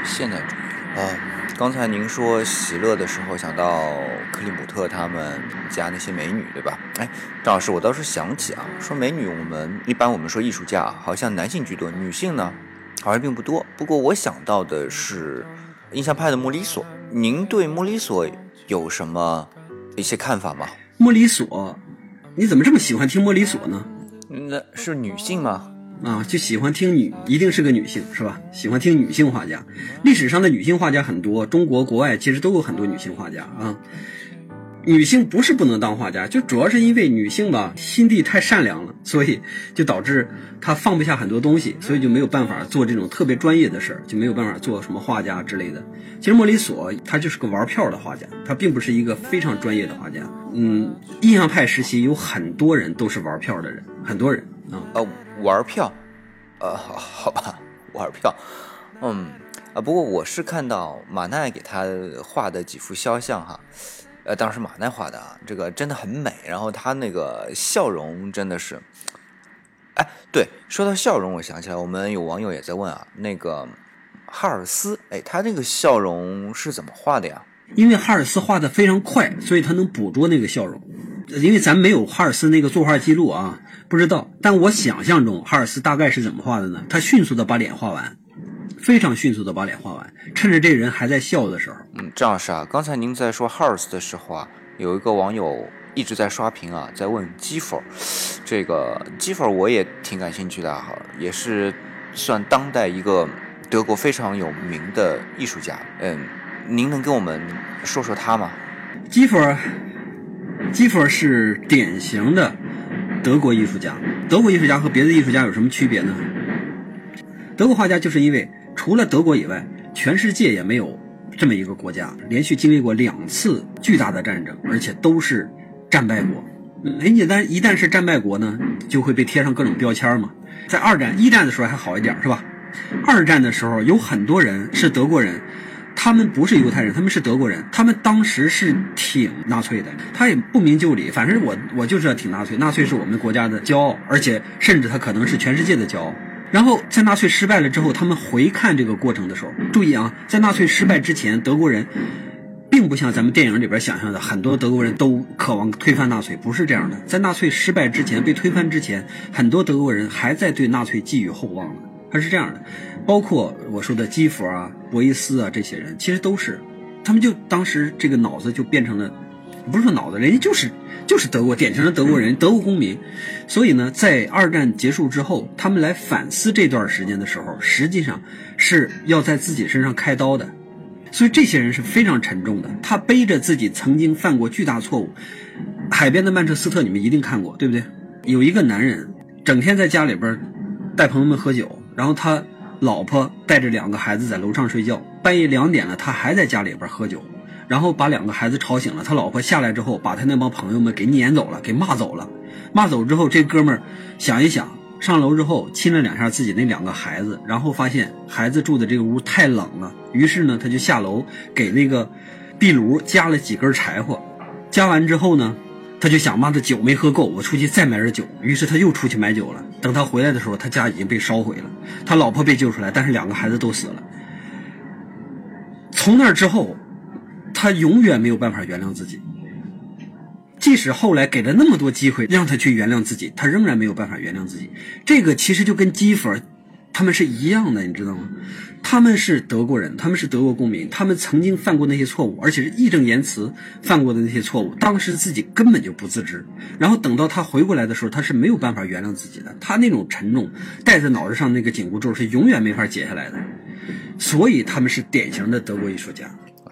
现代主义啊。刚才您说喜乐的时候，想到克里姆特他们家那些美女，对吧？哎，张老师，我倒是想起啊，说美女，我们一般我们说艺术家啊，好像男性居多，女性呢好像并不多。不过我想到的是印象派的莫里索，您对莫里索有什么一些看法吗？莫里索，你怎么这么喜欢听莫里索呢？那是女性吗？啊，就喜欢听女，一定是个女性，是吧？喜欢听女性画家。历史上的女性画家很多，中国国外其实都有很多女性画家啊。女性不是不能当画家，就主要是因为女性吧，心地太善良了，所以就导致她放不下很多东西，所以就没有办法做这种特别专业的事儿，就没有办法做什么画家之类的。其实莫里索他就是个玩票的画家，他并不是一个非常专业的画家。嗯，印象派时期有很多人都是玩票的人，很多人啊。呃，玩票，呃，好吧，玩票，嗯，啊，不过我是看到马奈给他画的几幅肖像哈，呃，当时马奈画的啊，这个真的很美，然后他那个笑容真的是，哎，对，说到笑容，我想起来，我们有网友也在问啊，那个哈尔斯，哎，他这个笑容是怎么画的呀？因为哈尔斯画的非常快，所以他能捕捉那个笑容。因为咱没有哈尔斯那个作画记录啊，不知道。但我想象中哈尔斯大概是怎么画的呢？他迅速的把脸画完，非常迅速的把脸画完，趁着这人还在笑的时候。嗯，张老师啊，刚才您在说哈尔斯的时候啊，有一个网友一直在刷屏啊，在问基弗，这个基弗我也挺感兴趣的哈，也是算当代一个德国非常有名的艺术家。嗯，您能跟我们说说他吗？基弗尔，基弗是典型的德国艺术家。德国艺术家和别的艺术家有什么区别呢？德国画家就是因为除了德国以外，全世界也没有这么一个国家，连续经历过两次巨大的战争，而且都是战败国。人家但一旦是战败国呢，就会被贴上各种标签嘛。在二战、一战的时候还好一点，是吧？二战的时候有很多人是德国人，他们不是犹太人，他们是德国人，他们当时是挺纳粹的，他也不明就里，反正我我就知道挺纳粹，纳粹是我们国家的骄傲，而且甚至他可能是全世界的骄傲。然后在纳粹失败了之后，他们回看这个过程的时候，注意啊，在纳粹失败之前，德国人并不像咱们电影里边想象的，很多德国人都渴望推翻纳粹，不是这样的。在纳粹失败之前，被推翻之前，很多德国人还在对纳粹寄予厚望呢。他是这样的，包括我说的基弗啊、博伊斯啊这些人，其实都是，他们就当时这个脑子就变成了，不是说脑子，人家就是就是德国典型的德国人，德国公民。所以呢，在二战结束之后，他们来反思这段时间的时候，实际上是要在自己身上开刀的。所以这些人是非常沉重的，他背着自己曾经犯过巨大错误。海边的曼彻斯特，你们一定看过，对不对？有一个男人整天在家里边带朋友们喝酒，然后他老婆带着两个孩子在楼上睡觉，半夜两点了，他还在家里边喝酒，然后把两个孩子吵醒了。他老婆下来之后，把他那帮朋友们给撵走了，给骂走了。骂走之后，这哥们儿想一想，上楼之后亲了两下自己那两个孩子，然后发现孩子住的这个屋太冷了，于是呢，他就下楼给那个壁炉加了几根柴火，加完之后呢，他就想妈的酒没喝够，我出去再买点酒，于是他又出去买酒了。等他回来的时候，他家已经被烧毁了，他老婆被救出来，但是两个孩子都死了。从那之后，他永远没有办法原谅自己。即使后来给了那么多机会让他去原谅自己，他仍然没有办法原谅自己。这个其实就跟基弗他们是一样的，你知道吗？他们是德国人，他们是德国公民，他们曾经犯过那些错误，而且是义正言辞犯过的那些错误，当时自己根本就不自知。然后等到他回过来的时候，他是没有办法原谅自己的，他那种沉重戴在脑袋上那个紧箍咒是永远没法解下来的。所以他们是典型的德国艺术家。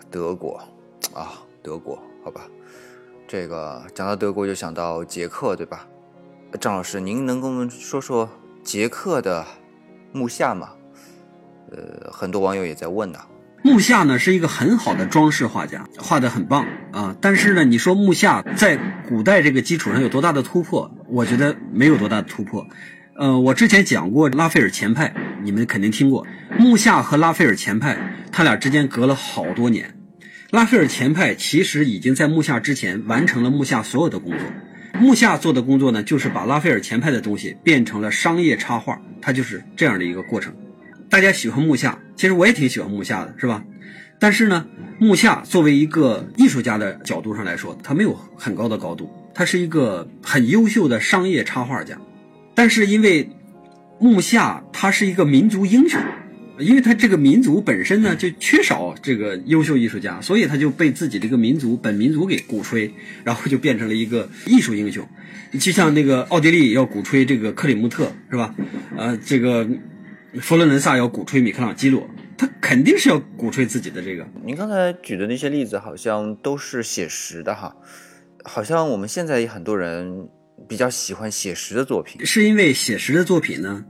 德国啊，德国，好吧。这个讲到德国，就想到捷克，对吧？张老师，您能跟我们说说捷克的木下嘛？呃，很多网友也在问呢。木下呢是一个很好的装饰画家，画的很棒啊。但是呢，你说木下在古代这个基础上有多大的突破？我觉得没有多大的突破。呃，我之前讲过拉斐尔前派，你们肯定听过。木下和拉斐尔前派，他俩之间隔了好多年。拉斐尔前派其实已经在木下之前完成了木下所有的工作。木下做的工作呢，就是把拉斐尔前派的东西变成了商业插画，它就是这样的一个过程。大家喜欢木下，其实我也挺喜欢木下的，是吧？但是呢，木下作为一个艺术家的角度上来说，他没有很高的高度，他是一个很优秀的商业插画家。但是因为木下他是一个民族英雄，因为他这个民族本身呢就缺少这个优秀艺术家，所以他就被自己这个民族本民族给鼓吹，然后就变成了一个艺术英雄。就像那个奥地利要鼓吹这个克里姆特，是吧？呃，这个佛罗伦萨要鼓吹米开朗基罗，他肯定是要鼓吹自己的这个。您刚才举的那些例子好像都是写实的哈，好像我们现在也很多人比较喜欢写实的作品。是因为写实的作品呢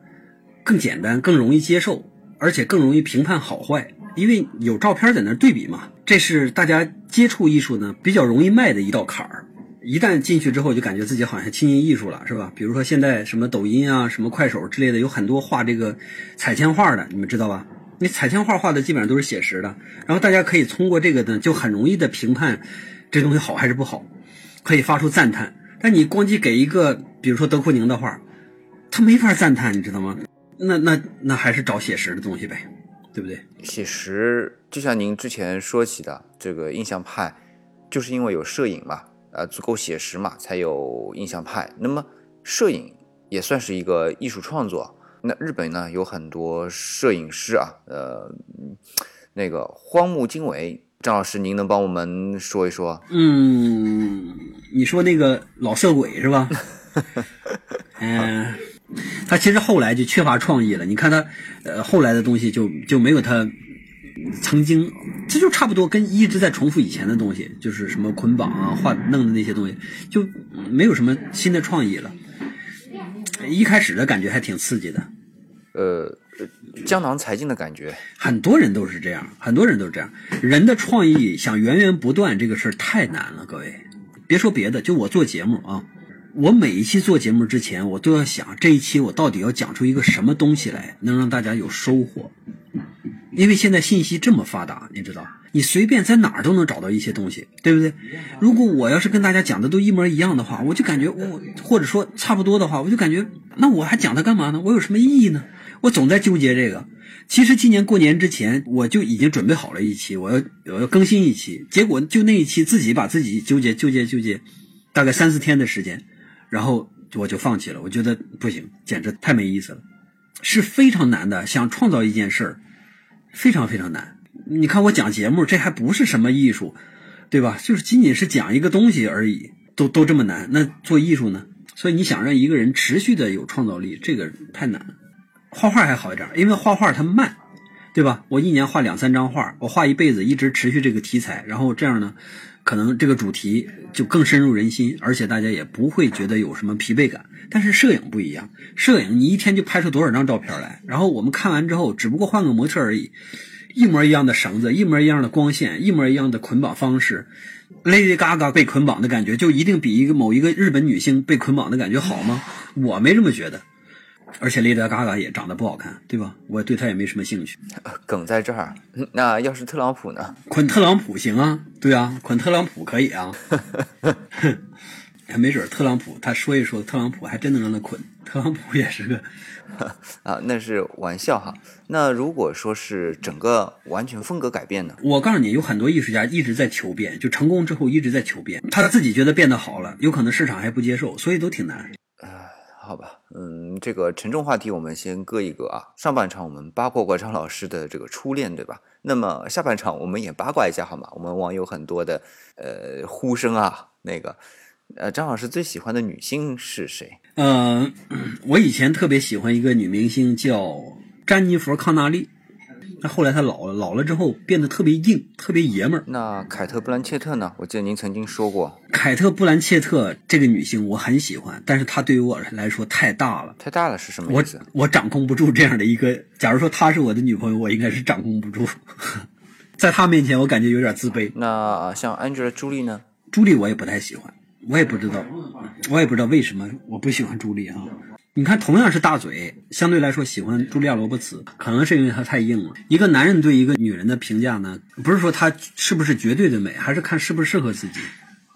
更简单、更容易接受，而且更容易评判好坏，因为有照片在那对比嘛。这是大家接触艺术呢比较容易迈的一道坎儿。一旦进去之后，就感觉自己好像亲近艺术了，是吧？比如说现在什么抖音啊、什么快手之类的，有很多画这个彩铅画的，你们知道吧？那彩铅画画的基本上都是写实的，然后大家可以通过这个呢，就很容易的评判这东西好还是不好，可以发出赞叹。但你光去给一个，比如说德库宁的画，他没法赞叹，你知道吗？那那那还是找写实的东西呗，对不对？写实就像您之前说起的这个印象派，就是因为有摄影嘛，呃，足够写实嘛，才有印象派。那么摄影也算是一个艺术创作。那日本呢有很多摄影师啊，呃，那个荒木经惟，张老师，您能帮我们说一说？嗯，你说那个老色鬼是吧？嗯、他其实后来就缺乏创意了。你看他，呃，后来的东西就就没有他曾经，这就差不多跟一直在重复以前的东西，就是什么捆绑啊、画弄的那些东西，就嗯没有什么新的创意了。一开始的感觉还挺刺激的，呃，江郎才尽的感觉。很多人都是这样，很多人都是这样。人的创意想源源不断，这个事儿太难了，各位。别说别的，就我做节目啊，我每一期做节目之前，我都要想这一期我到底要讲出一个什么东西来，能让大家有收获。因为现在信息这么发达，你知道，你随便在哪儿都能找到一些东西，对不对？如果我要是跟大家讲的都一模一样的话，我就感觉我或者说差不多的话，我就感觉那我还讲它干嘛呢？我有什么意义呢？我总在纠结这个。其实今年过年之前，我就已经准备好了一期，我要我要更新一期，结果就那一期自己把自己纠结纠结纠结，大概三四天的时间，然后我就放弃了。我觉得不行，简直太没意思了，是非常难的。想创造一件事儿，非常非常难。你看我讲节目，这还不是什么艺术，对吧？就是仅仅是讲一个东西而已，都都这么难。那做艺术呢？所以你想让一个人持续的有创造力，这个太难。画画还好一点，因为画画它慢，对吧？我一年画两三张画，我画一辈子，一直持续这个题材，然后这样呢，可能这个主题就更深入人心，而且大家也不会觉得有什么疲惫感。但是摄影不一样，摄影你一天就拍出多少张照片来，然后我们看完之后，只不过换个模特而已，一模一样的绳子，一模一样的光线，一模一样的捆绑方式。Lady Gaga 被捆绑的感觉就一定比一个某一个日本女星被捆绑的感觉好吗？我没这么觉得。而且 Lady Gaga 也长得不好看，对吧？我对他也没什么兴趣。梗在这儿。那要是特朗普呢？捆特朗普行啊，对啊，捆特朗普可以啊。没准特朗普他说一说，特朗普还真能让他捆。特朗普也是个，啊，那是玩笑哈。那如果说是整个完全风格改变呢？我告诉你，有很多艺术家一直在求变，就成功之后一直在求变，他自己觉得变得好了，有可能市场还不接受，所以都挺难。好吧，嗯，这个沉重话题我们先搁一搁啊。上半场我们八卦过张老师的这个初恋，对吧？那么下半场我们也八卦一下好吗？我们网友很多的呃呼声啊，那个呃张老师最喜欢的女星是谁？嗯，我以前特别喜欢一个女明星叫詹妮弗·康纳利，那后来他老了，老了之后变得特别硬，特别爷们儿。那凯特·布兰切特呢？我记得您曾经说过，凯特·布兰切特这个女性我很喜欢，但是她对于我来说太大了。太大了是什么我意思？我掌控不住这样的一个，假如说她是我的女朋友，我应该是掌控不住，在她面前我感觉有点自卑。那像 Angela 朱莉呢？朱莉我也不太喜欢，我也不知道，我也不知道为什么我不喜欢朱莉啊。你看，同样是大嘴，相对来说喜欢茱莉亚·罗伯茨，可能是因为她太硬了。一个男人对一个女人的评价呢，不是说她是不是绝对的美，还是看适不适合自己。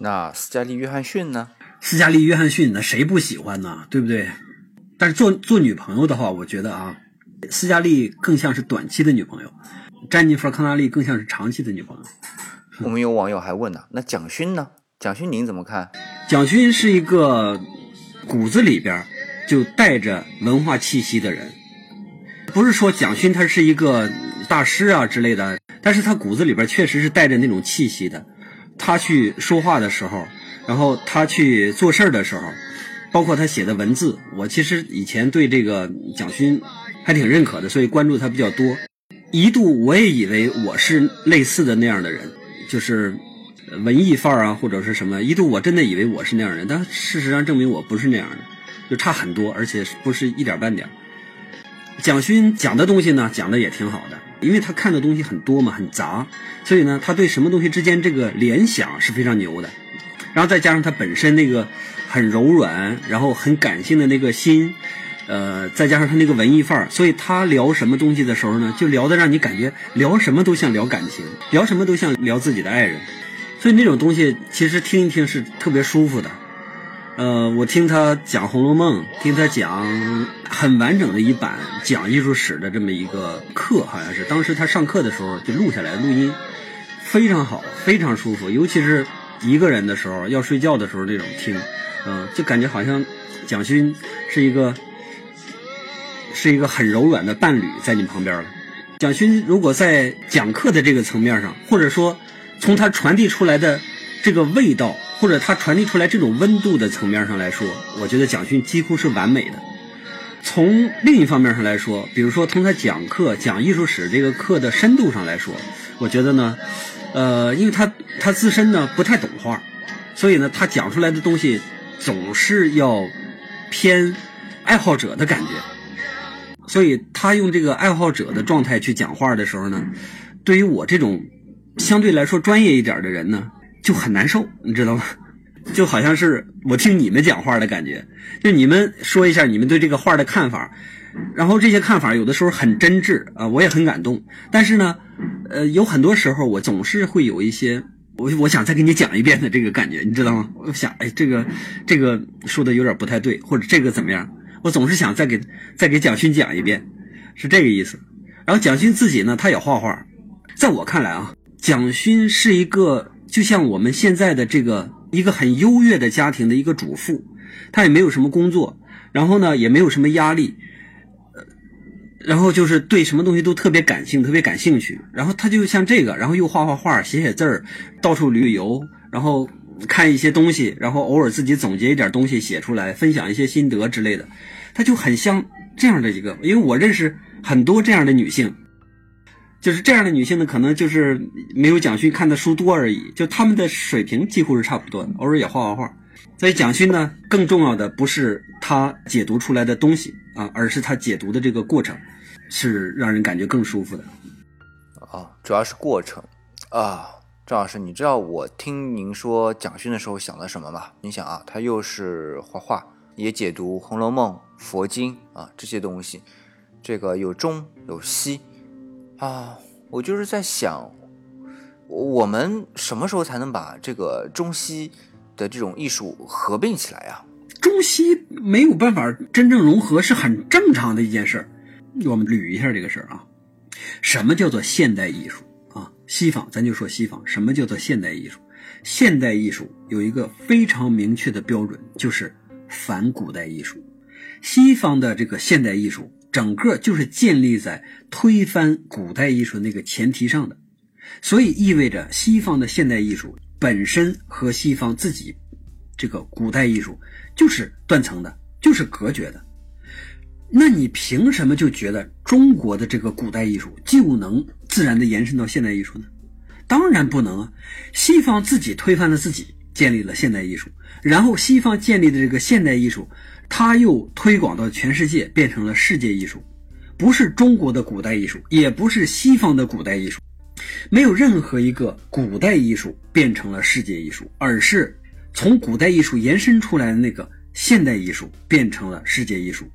那斯嘉丽·约翰逊呢？斯嘉丽·约翰逊呢，谁不喜欢呢？对不对？但是做做女朋友的话，我觉得啊，斯嘉丽更像是短期的女朋友，詹妮弗·康纳利更像是长期的女朋友。我们有网友还问呢，那蒋勋呢？蒋勋您怎么看？蒋勋是一个骨子里边就带着文化气息的人，不是说蒋勋他是一个大师啊之类的，但是他骨子里边确实是带着那种气息的。他去说话的时候，然后他去做事儿的时候，包括他写的文字，我其实以前对这个蒋勋还挺认可的，所以关注他比较多。一度我也以为我是类似的那样的人，就是文艺范儿啊，或者是什么。一度我真的以为我是那样的人，但事实上证明我不是那样的，就差很多，而且不是一点半点。蒋勋讲的东西呢，讲的也挺好的，因为他看的东西很多嘛，很杂，所以呢，他对什么东西之间这个联想是非常牛的。然后再加上他本身那个很柔软，然后很感性的那个心，呃，再加上他那个文艺范儿，所以他聊什么东西的时候呢，就聊的让你感觉聊什么都像聊感情，聊什么都像聊自己的爱人，所以那种东西其实听一听是特别舒服的。呃，我听他讲《红楼梦》，听他讲很完整的一版讲艺术史的这么一个课，好像是当时他上课的时候就录下来录音，非常好，非常舒服，尤其是一个人的时候，要睡觉的时候那种听，嗯、就感觉好像蒋勋是一个是一个很柔软的伴侣在你旁边了。蒋勋如果在讲课的这个层面上，或者说从他传递出来的这个味道，或者他传递出来这种温度的层面上来说，我觉得蒋勋几乎是完美的。从另一方面上来说，比如说从他讲课讲艺术史这个课的深度上来说，我觉得呢，呃，因为他他自身呢不太懂画，所以呢他讲出来的东西总是要偏爱好者的感觉，所以他用这个爱好者的状态去讲话的时候呢，对于我这种相对来说专业一点的人呢，就很难受，你知道吗？就好像是我听你们讲话的感觉，就你们说一下你们对这个画的看法，然后这些看法有的时候很真挚啊，我也很感动。但是呢，呃，有很多时候我总是会有一些我我想再给你讲一遍的这个感觉，你知道吗？我想，哎，这个这个说的有点不太对，或者这个怎么样？我总是想再给再给蒋勋讲一遍，是这个意思。然后蒋勋自己呢，他也画画，在我看来啊，蒋勋是一个就像我们现在的这个一个很优越的家庭的一个主妇，她也没有什么工作，然后呢也没有什么压力，呃，然后就是对什么东西都特别感性，特别感兴趣。然后她就像这个，然后又画画画，写写字儿，到处旅游，然后看一些东西，然后偶尔自己总结一点东西写出来，分享一些心得之类的。她就很像这样的一个，因为我认识很多这样的女性。就是这样的女性呢，可能就是没有蒋勋看的书多而已，就她们的水平几乎是差不多的，偶尔也画画画。所以蒋勋呢，更重要的不是他解读出来的东西啊，而是他解读的这个过程，是让人感觉更舒服的。啊，主要是过程啊。张老师，你知道我听您说蒋勋的时候想的什么吗？你想啊，他又是画画，也解读《红楼梦》、佛经啊这些东西，这个有中有西啊。我就是在想，我们什么时候才能把这个中西的这种艺术合并起来呀、中西没有办法真正融合是很正常的一件事儿。我们捋一下这个事儿啊，什么叫做现代艺术啊？西方，咱就说西方，什么叫做现代艺术？现代艺术有一个非常明确的标准，就是反古代艺术。西方的这个现代艺术，整个就是建立在推翻古代艺术那个前提上的，所以意味着西方的现代艺术本身和西方自己这个古代艺术就是断层的，就是隔绝的。那你凭什么就觉得中国的这个古代艺术就能自然的延伸到现代艺术呢？当然不能啊！西方自己推翻了自己，建立了现代艺术，然后西方建立的这个现代艺术，它又推广到全世界，变成了世界艺术，不是中国的古代艺术，也不是西方的古代艺术，没有任何一个古代艺术变成了世界艺术，而是从古代艺术延伸出来的那个现代艺术变成了世界艺术。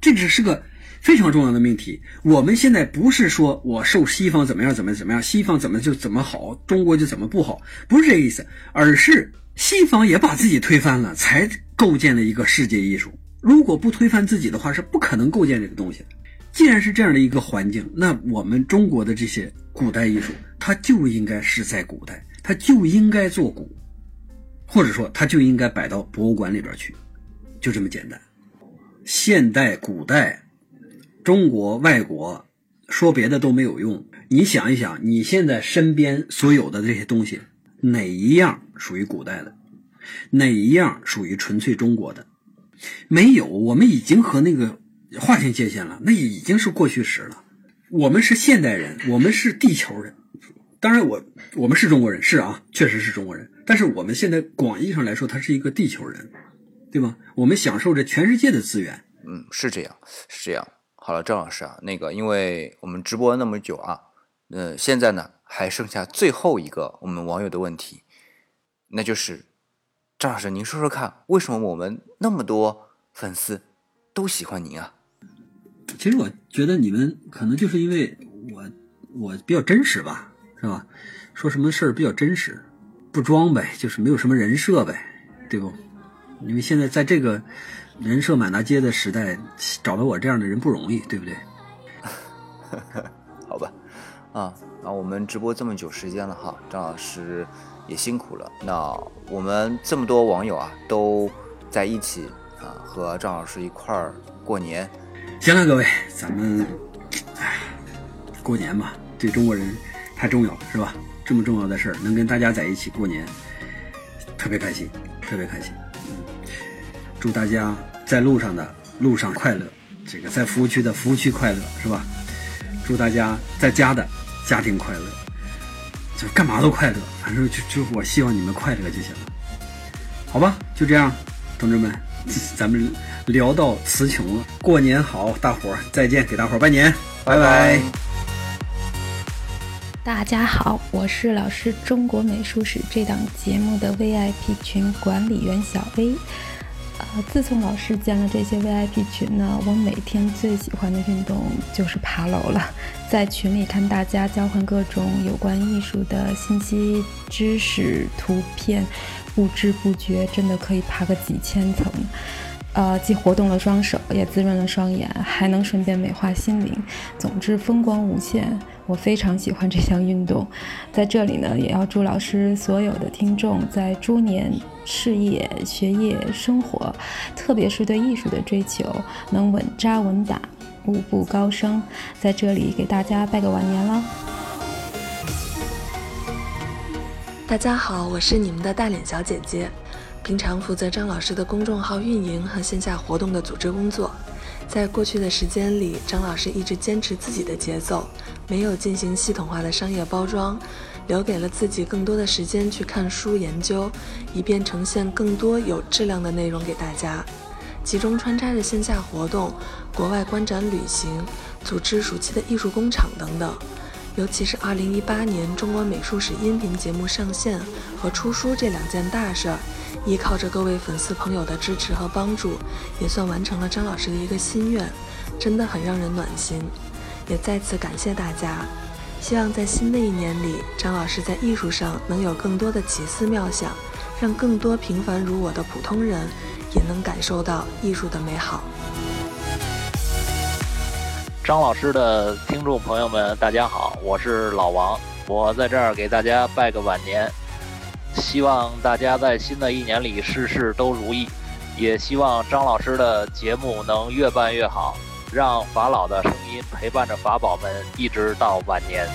这只是个非常重要的命题。我们现在不是说我受西方怎么样怎么怎么样，西方怎么就怎么好，中国就怎么不好，不是这个意思，而是西方也把自己推翻了，才构建了一个世界艺术。如果不推翻自己的话，是不可能构建这个东西的。既然是这样的一个环境，那我们中国的这些古代艺术，它就应该是在古代，它就应该做古，或者说它就应该摆到博物馆里边去，就这么简单。现代、古代、中国、外国，说别的都没有用。你想一想，你现在身边所有的这些东西，哪一样属于古代的？哪一样属于纯粹中国的？没有，我们已经和那个划清界限了，那已经是过去时了。我们是现代人，我们是地球人。当然我，我们是中国人，是啊，确实是中国人。但是我们现在广义上来说，他是一个地球人。对吧？我们享受着全世界的资源。嗯，是这样，是这样。好了，张老师啊，那个，因为我们直播那么久啊，呃，现在呢还剩下最后一个我们网友的问题，那就是张老师，您说说看，为什么我们那么多粉丝都喜欢您啊？其实我觉得你们可能就是因为我我比较真实吧，是吧？说什么事儿比较真实，不装呗，就是没有什么人设呗，对不？因为现在在这个人设满大街的时代，找到我这样的人不容易，对不对？好吧，啊，那我们直播这么久时间了哈，张老师也辛苦了。那我们这么多网友啊，都在一起啊，和张老师一块儿过年。行了，各位，咱们哎，过年嘛，对中国人太重要了，是吧？这么重要的事儿，能跟大家在一起过年，特别开心，特别开心。嗯祝大家在路上的路上快乐，这个在服务区的服务区快乐，是吧？祝大家在家的家庭快乐，就干嘛都快乐，反正就就我希望你们快乐就行了，好吧？就这样，同志们，咱们聊到词穷了，过年好，大伙儿再见，给大伙儿拜年，拜拜。大家好，我是老师中国美术史这档节目的 VIP 群管理员小薇。呃，自从老师建了这些 VIP 群呢，我每天最喜欢的运动就是爬楼了。在群里看大家交换各种有关艺术的信息、知识、图片，不知不觉真的可以爬个几千层。呃，既活动了双手，也滋润了双眼，还能顺便美化心灵。总之，风光无限。我非常喜欢这项运动。在这里呢，也要祝老师所有的听众在猪年事业、学业、生活，特别是对艺术的追求，能稳扎稳打，步步高升。在这里给大家拜个晚年了。大家好，我是你们的大脸小姐姐，平常负责张老师的公众号运营和线下活动的组织工作。在过去的时间里，张老师一直坚持自己的节奏，没有进行系统化的商业包装，留给了自己更多的时间去看书研究，以便呈现更多有质量的内容给大家。其中穿插着线下活动、国外观展旅行、组织暑期的艺术工厂等等。尤其是2018年中国美术史音频节目上线和出书这两件大事儿。依靠着各位粉丝朋友的支持和帮助，也算完成了张老师的一个心愿，真的很让人暖心。也再次感谢大家，希望在新的一年里，张老师在艺术上能有更多的奇思妙想，让更多平凡如我的普通人也能感受到艺术的美好。张老师的听众朋友们，大家好，我是老王，我在这儿给大家拜个晚年，希望大家在新的一年里事事都如意，也希望张老师的节目能越办越好，让法老的声音陪伴着法宝们一直到晚年。